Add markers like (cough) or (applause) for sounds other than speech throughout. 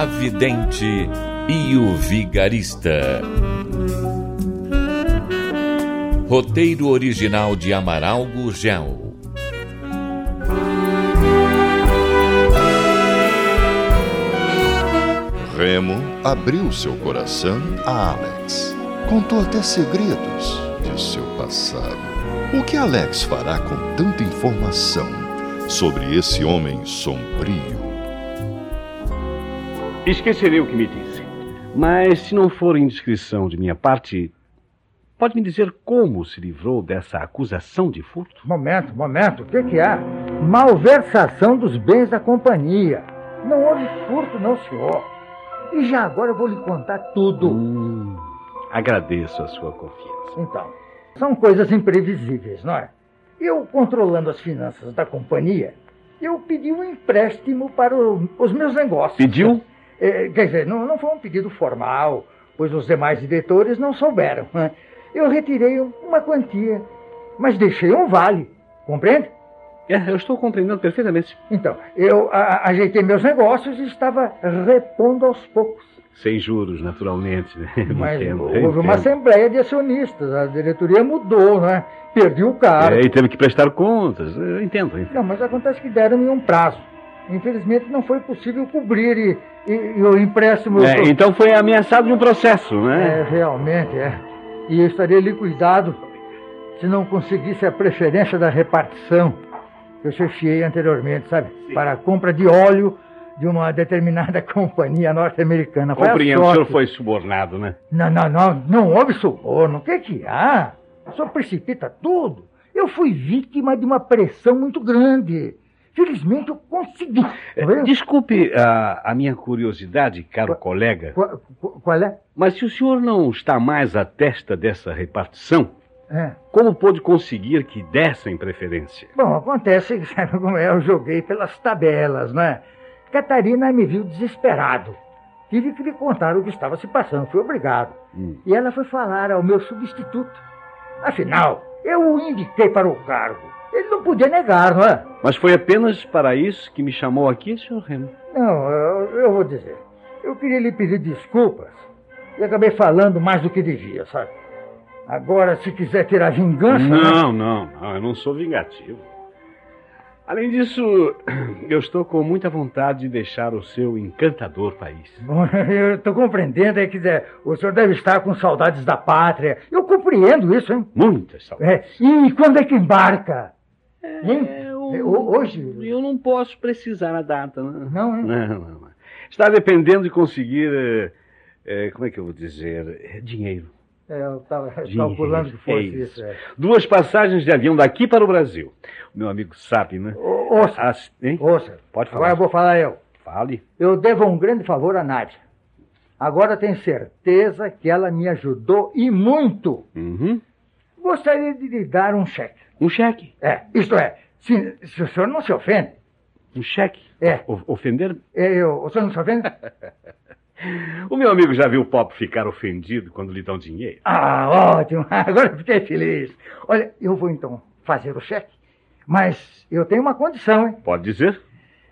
A Vidente e o Vigarista. Roteiro original de Amaral Gurgel. Remo abriu seu coração a Alex. Contou até segredos de seu passado. O que Alex fará com tanta informação sobre esse homem sombrio? Esquecerei o que me disse. Mas se não for indiscrição de minha parte, pode me dizer como se livrou dessa acusação de furto? Momento, momento. O que, que há? Malversação dos bens da companhia. Não houve furto, não, senhor. E já agora eu vou lhe contar tudo. Hum, agradeço a sua confiança. Então, são coisas imprevisíveis, não é? Eu, controlando as finanças da companhia, eu pedi um empréstimo para o- os meus negócios. Pediu? É, quer dizer, não, não foi um pedido formal, pois os demais diretores não souberam. né? Eu retirei uma quantia, mas deixei um vale, compreende? É, eu estou compreendendo perfeitamente. Então, eu a- ajeitei meus negócios e estava repondo aos poucos. Sem juros, naturalmente. né? (laughs) Mas Entendo, houve entendo. uma assembleia de acionistas, a diretoria mudou, né? Perdi o cargo. É, e teve que prestar contas. Eu entendo, entendo. Não, mas acontece que deram-me um prazo. Infelizmente não foi possível cobrir e, e- e o empréstimo. É, então foi ameaçado de um processo, É, né? realmente é. E eu estaria liquidado se não conseguisse a preferência da repartição que eu chefiei anteriormente, sabe? Para a compra de óleo de uma determinada (laughs) companhia norte-americana. Compreendo, o senhor foi subornado, né? Não, não, não, não houve suborno. O que que há? O senhor precipita tudo. Eu fui vítima de uma pressão muito grande. Felizmente eu consegui. É, Tá? Desculpe a, a minha curiosidade, caro colega, Qual, qual- qual é? mas se o senhor não está mais à testa dessa repartição, É. como pôde conseguir que dessem preferência? Bom, acontece que, (laughs) sabe como é? Eu joguei pelas tabelas, né? Catarina me viu desesperado. Tive que lhe contar o que estava se passando, fui obrigado. Hum. E ela foi falar ao meu substituto. Afinal, eu o indiquei para o cargo. Ele não podia negar, não é? Mas foi apenas para isso que me chamou aqui, senhor Remo. Não, eu, eu vou dizer. Eu queria lhe pedir desculpas e acabei falando mais do que devia, sabe? Agora, se quiser tirar vingança. né? Não, não, não, eu não sou vingativo. Além disso, (clears throat) eu estou com muita vontade de deixar o seu encantador país. Bom, (laughs) eu estou compreendendo, é que dizer, o senhor deve estar com saudades da pátria. Eu compreendo isso, hein? Muitas saudades. É, e quando é que embarca? Eu- É, ho- Hoje? Eu não posso precisar a data, né? Não? Não, não, não. Está dependendo de conseguir, eh, como é que eu vou dizer, Eh, dinheiro. É, eu estava Dinheiro, calculando que fosse é isso. isso. é. Duas passagens de avião daqui para o Brasil. O meu amigo sabe, né? Ô, Ouça, As- hein? ouça. Pode falar. Agora eu vou falar eu. Fale. Eu devo um grande favor à Nádia. Agora tenho certeza que ela me ajudou e muito. Uhum. Gostaria de lhe dar um cheque. Um cheque. É, isto é, se, se o senhor não se ofende. Um cheque. É. O- ofender? é, Eu, o senhor não se ofende? (laughs) O meu amigo já viu o pobre ficar ofendido quando lhe dão dinheiro. Ah, ótimo. (laughs) Agora eu fiquei feliz. Olha, eu vou então fazer o cheque. Mas eu tenho uma condição, hein? Pode dizer?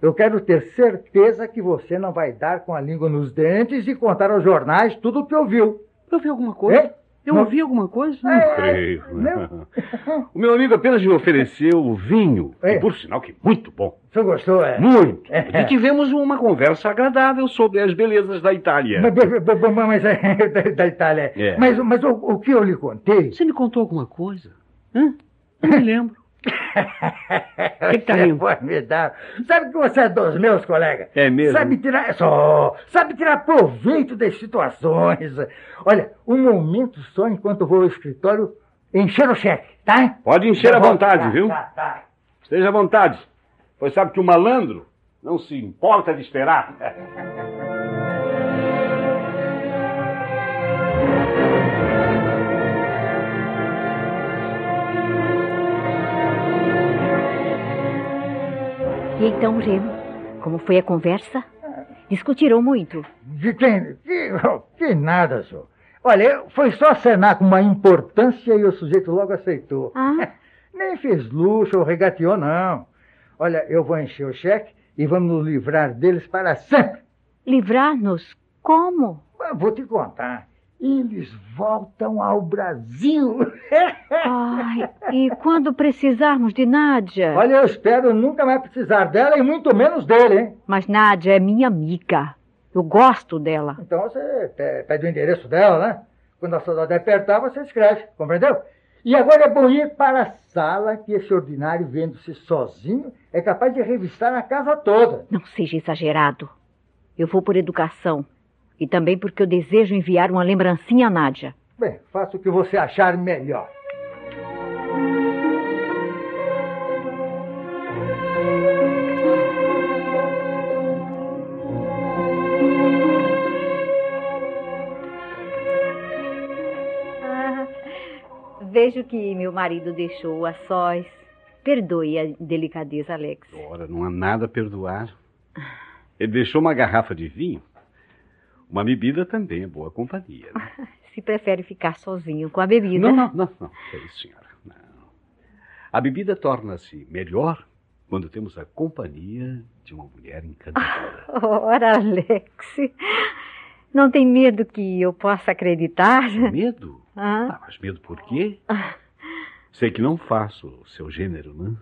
Eu quero ter certeza que você não vai dar com a língua nos dentes e contar aos jornais tudo o que ouviu. Eu vi alguma coisa? É? Eu ouvi alguma coisa? Não É, creio. (laughs) O meu amigo apenas me ofereceu o vinho. É. Por sinal que muito bom. O senhor gostou, é? Muito. É. E tivemos uma conversa agradável sobre as belezas da Itália. Mas, mas- mas- é da, da Itália. É. Mas, mas o, o que eu lhe contei. Você me contou alguma coisa? Hã? Não me lembro. (laughs) Que que tá rindo? dar. Sabe que você é dos meus, colega? É mesmo? Sabe tirar. Só. Sabe tirar proveito das situações. Olha, um momento só enquanto eu vou ao escritório encher o cheque, tá? Pode encher à vontade, Tá, viu? Tá, tá. Esteja à vontade. Pois sabe que o malandro Não se importa de esperar. (laughs) E então, Remo, como foi a conversa? Discutiram muito. De quem? Que, que nada, senhor. Olha, foi só acenar com uma importância e o sujeito logo aceitou. Ah. (laughs) Nem fez luxo ou regateou, não. Olha, eu vou encher o cheque e vamos nos livrar deles para sempre. Livrar-nos? Como? Vou te contar. Eles voltam ao Brasil. (laughs) Ai, e quando precisarmos de Nádia? Olha, eu espero nunca mais precisar dela e muito menos dele, hein? Mas Nádia é minha amiga. Eu gosto dela. Então você pe- pede o endereço dela, né? Quando a saudade apertar, você escreve, compreendeu? E agora é bom ir para a sala que esse ordinário, vendo-se sozinho, é capaz de revistar a casa toda. Não seja exagerado. Eu vou por educação. E também porque eu desejo enviar uma lembrancinha a Nádia. Bem, faça o que você achar melhor. Ah, vejo que meu marido deixou a sós. Perdoe a delicadeza, Alex. Ora, não há nada a perdoar. Ele deixou uma garrafa de vinho. Uma bebida também é boa companhia. né? (laughs) Se prefere ficar sozinho com a bebida. Não, não, não, não. É isso, senhora. Não. A bebida torna-se melhor quando temos a companhia de uma mulher encantadora. (laughs) Ora, Alex. Não tem medo que eu possa acreditar? Medo? Ah, Ah, mas medo por quê? Sei que não faço o seu gênero, né?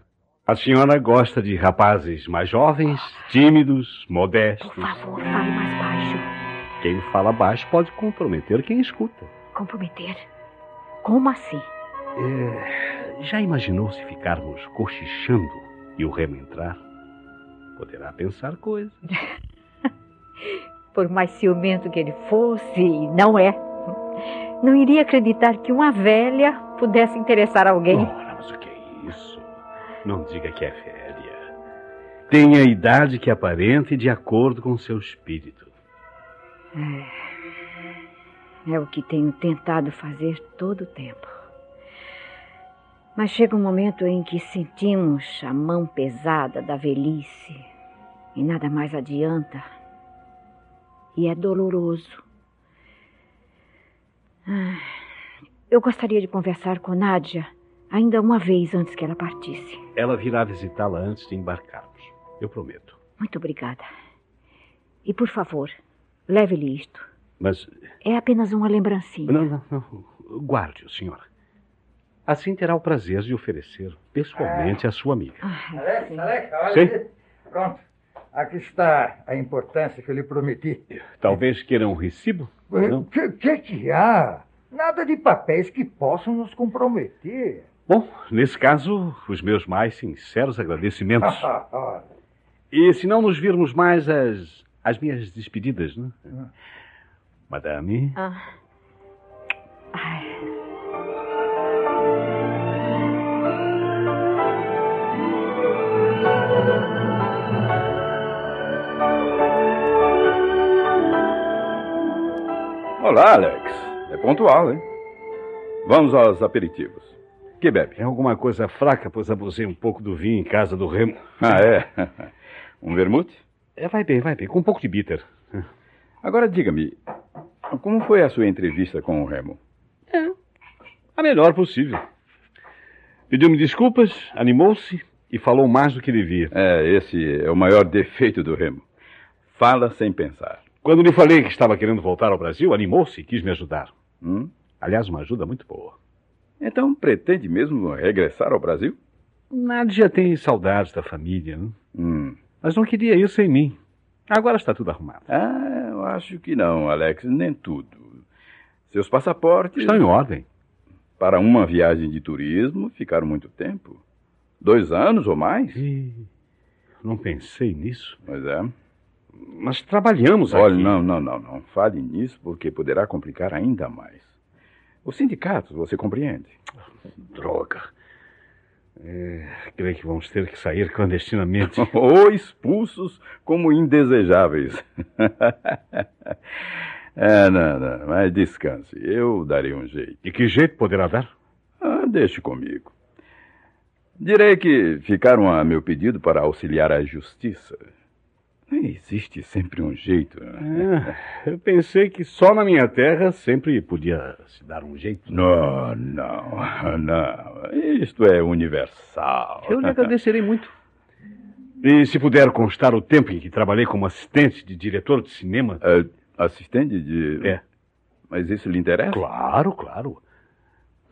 A senhora gosta de rapazes mais jovens, tímidos, por modestos. favor, fale mais baixo. Quem fala baixo pode comprometer quem escuta. Comprometer? Como assim? É, já imaginou se ficarmos cochichando e o remo entrar? Poderá pensar coisa. (laughs) Por mais ciumento que ele fosse, e não é. Não iria acreditar que uma velha pudesse interessar alguém. Ora, mas o que é isso? Não diga que é velha. Tem a idade que aparenta e de acordo com seu espírito. É o que tenho tentado fazer todo o tempo. Mas chega um momento em que sentimos a mão pesada da velhice e nada mais adianta. E é doloroso. Ah, Eu gostaria de conversar com Nádia ainda uma vez antes que ela partisse. Ela virá visitá-la antes de embarcarmos. Eu prometo. Muito obrigada. E por favor, leve-lhe isto. Mas É apenas uma lembrancinha. Não, não, não. Guarde-o, senhora. Assim terá o prazer de oferecer pessoalmente à sua amiga. Ai, Alex, sim. Alex, olha Sim. aqui. Pronto. Aqui está a importância que eu lhe prometi. Talvez queira um recibo? O que, que que há? Nada de papéis que possam nos comprometer. Bom, nesse caso, os meus mais sinceros agradecimentos. (laughs) E se não nos virmos mais, as, as minhas despedidas, né? Madame, Ah. Ai, Olá, Alex. É pontual, hein? Vamos aos aperitivos. Que bebe? é alguma coisa fraca, pois abusei um pouco do vinho em casa do Remo. Ah, é? (laughs) Um vermute? É, vai bem, vai bem, com um pouco de bitter. Agora diga-me, como foi a sua entrevista com o Remo? A melhor possível. Pediu-me desculpas, animou-se e falou mais do que devia. É, esse é o maior defeito do Remo. Fala sem pensar. Quando lhe falei que estava querendo voltar ao Brasil, animou-se e quis me ajudar. Hum? Aliás, uma ajuda muito boa. Então pretende mesmo regressar ao Brasil? Nádia tem saudades da família, né? Hum. Mas não queria ir sem mim. Agora está tudo arrumado. Ah, eu acho que não, Alex, nem tudo. Seus passaportes Estão em ordem. para uma viagem de turismo ficaram muito tempo. Dois anos ou mais? E não pensei nisso. Pois é. Mas trabalhamos Olha, aqui. não, não, não, não. Fale nisso porque poderá complicar ainda mais. Os sindicatos, você compreende? Droga. É, creio que vamos ter que sair clandestinamente. (laughs) Ou expulsos como indesejáveis. (laughs) é, não, não, mas descanse. Eu darei um jeito. E que jeito poderá dar? Ah, deixe comigo. Direi que ficaram a meu pedido para auxiliar a justiça. Existe sempre um jeito. né? É, eu pensei que só na minha terra sempre podia se dar um jeito. Não, não, não. Isto é universal. Eu lhe agradecerei muito. E se puder constar o tempo em que trabalhei como assistente de diretor de cinema. É, assistente de. É. Mas isso lhe interessa? Claro, claro.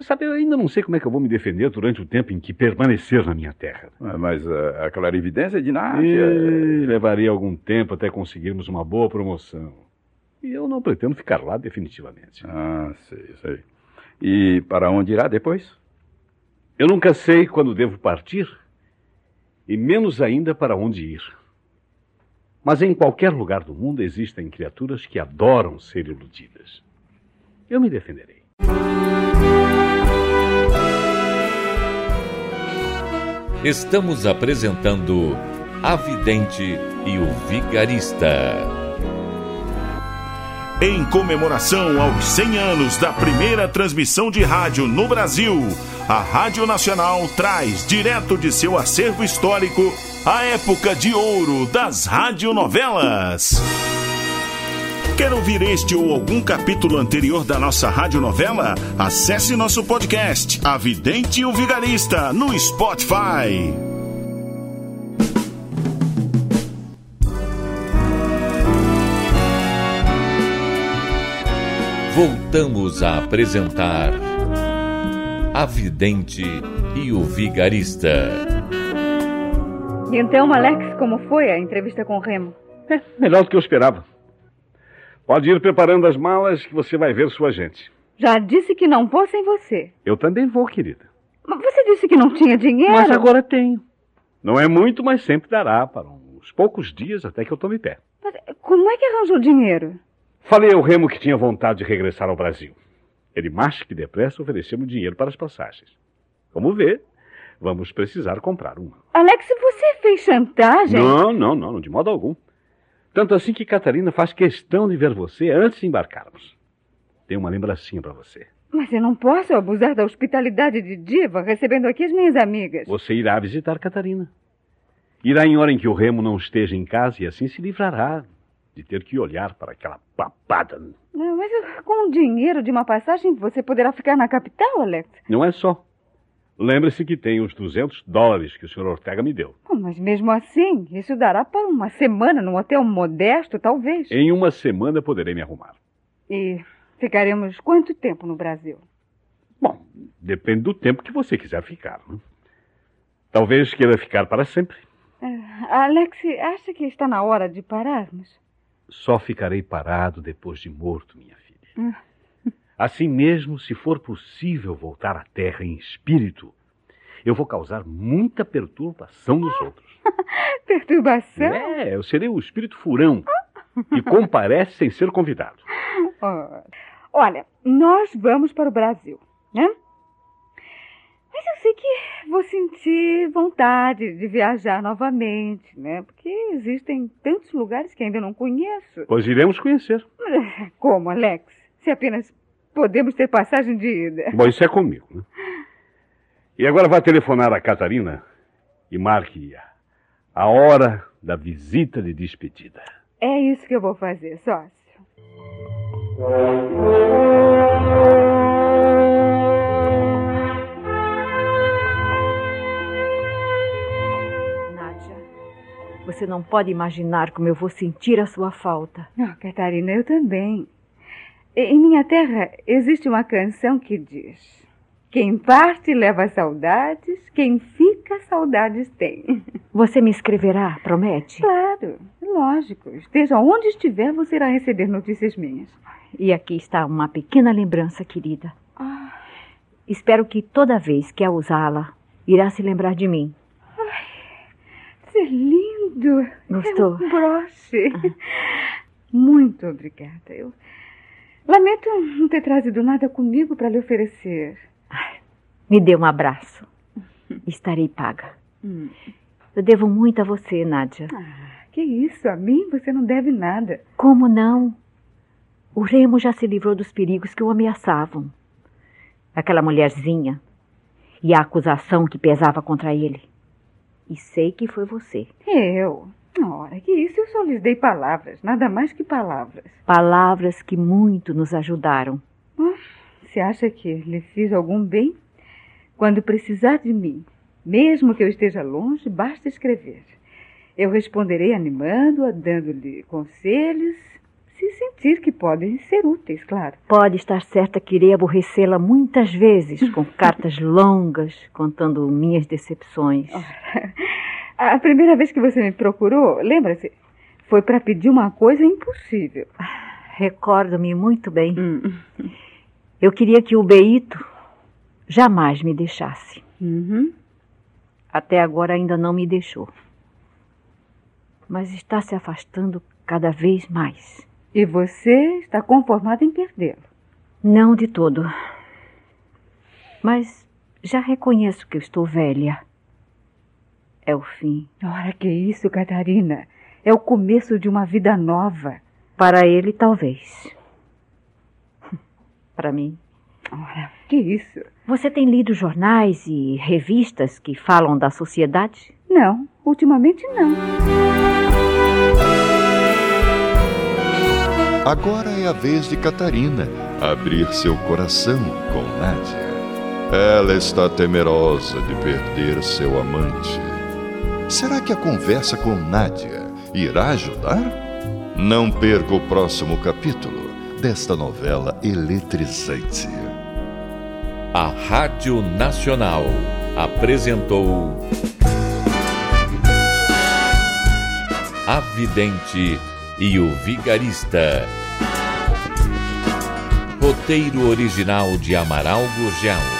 Sabe, eu ainda não sei como é que eu vou me defender durante o tempo em que permanecer na minha terra. Ah, Mas a, a clarividência de Nádia. E levaria algum tempo até conseguirmos uma boa promoção. E eu não pretendo ficar lá definitivamente. Ah, sei, sei. E para onde irá depois? Eu nunca sei quando devo partir, e menos ainda para onde ir. Mas em qualquer lugar do mundo existem criaturas que adoram ser iludidas. Eu me defenderei. Estamos apresentando A Vidente e o Vigarista. Em comemoração aos 100 anos da primeira transmissão de rádio no Brasil, a Rádio Nacional traz direto de seu acervo histórico a época de ouro das radionovelas. Quer ouvir este ou algum capítulo anterior da nossa radionovela? Acesse nosso podcast, A Vidente e o Vigarista, no Spotify. Voltamos a apresentar A Vidente e o Vigarista. E então, Alex, como foi a entrevista com o Remo? É, (laughs) melhor do que eu esperava. Pode ir preparando as malas que você vai ver sua gente. Já disse que não vou sem você. Eu também vou, querida. Mas você disse que não tinha dinheiro. Mas agora tenho. Não é muito, mas sempre dará para uns poucos dias até que eu tome pé. Mas como é que arranjou dinheiro? Falei ao Remo que tinha vontade de regressar ao Brasil. Ele mais que depressa ofereceu-me dinheiro para as passagens. Como vê, vamos precisar comprar uma. Alex, você fez chantagem? Não, não, não, não, de modo algum. Tanto assim que Catarina faz questão de ver você antes de embarcarmos. Tem uma lembrancinha para você. Mas eu não posso abusar da hospitalidade de Diva recebendo aqui as minhas amigas. Você irá visitar Catarina. Irá em hora em que o Remo não esteja em casa e assim se livrará de ter que olhar para aquela papada. Não, mas com o dinheiro de uma passagem você poderá ficar na capital, Alex. Não é só. Lembre-se que tem os 200 dólares que o Sr. Ortega me deu. Mas mesmo assim, isso dará para uma semana num hotel modesto, talvez. Em uma semana poderei me arrumar. E ficaremos quanto tempo no Brasil? Bom, depende do tempo que você quiser ficar. Né? Talvez queira ficar para sempre. Ah, Alex, acha que está na hora de pararmos? Só ficarei parado depois de morto, minha filha. Hum. Assim mesmo, se for possível voltar à Terra em espírito, eu vou causar muita perturbação nos (laughs) outros. Perturbação? É, eu serei o espírito furão que (laughs) comparece sem ser convidado. Olha, nós vamos para o Brasil, né? Mas eu sei que vou sentir vontade de viajar novamente, né? Porque existem tantos lugares que ainda não conheço. Pois iremos conhecer. (laughs) Como, Alex? Se apenas podemos ter passagem de ida. Bom, isso é comigo. Né? E agora vá telefonar a Catarina e marque a- a hora da visita de despedida. É isso que eu vou fazer, sócio. Nádia, você não pode imaginar como eu vou sentir a sua falta. Ah, Catarina, eu também. Em minha terra existe uma canção que diz: Quem parte leva saudades, quem fica saudades tem. (laughs) Você me escreverá, promete? Claro, lógico. Esteja onde estiver, você irá receber notícias minhas. E aqui está uma pequena lembrança, querida. Ah, Espero que toda vez que a usá-la, irá se lembrar de mim. isso é lindo. Gostou? É um broche. (laughs) Muito obrigada. Eu lamento não ter trazido nada comigo para lhe oferecer. Me dê um abraço. Estarei paga. Hum. Eu devo muito a você, Nádia. Ah, que isso? A mim você não deve nada. Como não? O Remo já se livrou dos perigos que o ameaçavam. Aquela mulherzinha e a acusação que pesava contra ele. E sei que foi você. Eu? Ora, que isso? Eu só lhes dei palavras, nada mais que palavras. Palavras que muito nos ajudaram. Ah, você acha que lhe fiz algum bem? Quando precisar de mim, mesmo que eu esteja longe, basta escrever. Eu responderei animando-a, dando-lhe conselhos, se sentir que podem ser úteis, claro. Pode estar certa que irei aborrecê-la muitas vezes com (laughs) cartas longas contando minhas decepções. Ora, a primeira vez que você me procurou, lembra-se, foi para pedir uma coisa impossível. Recordo-me muito bem. Hum. Eu queria que o Beito jamais me deixasse. Uhum. Até agora ainda não me deixou. Mas está se afastando cada vez mais. E você está conformada em perdê-lo? Não de todo. Mas já reconheço que eu estou velha. É o fim. Ora, que isso, Catarina? É o começo de uma vida nova. Para ele, talvez. (laughs) Para mim. Ora, que isso? Você tem lido jornais e revistas que falam da sociedade? Não, ultimamente não. Agora é a vez de Catarina abrir seu coração com Nádia. Ela está temerosa de perder seu amante. Será que a conversa com Nádia irá ajudar? Não perca o próximo capítulo desta novela eletrizante. A Rádio Nacional apresentou A Vidente e o Vigarista. Roteiro original de Amaral Gurgel.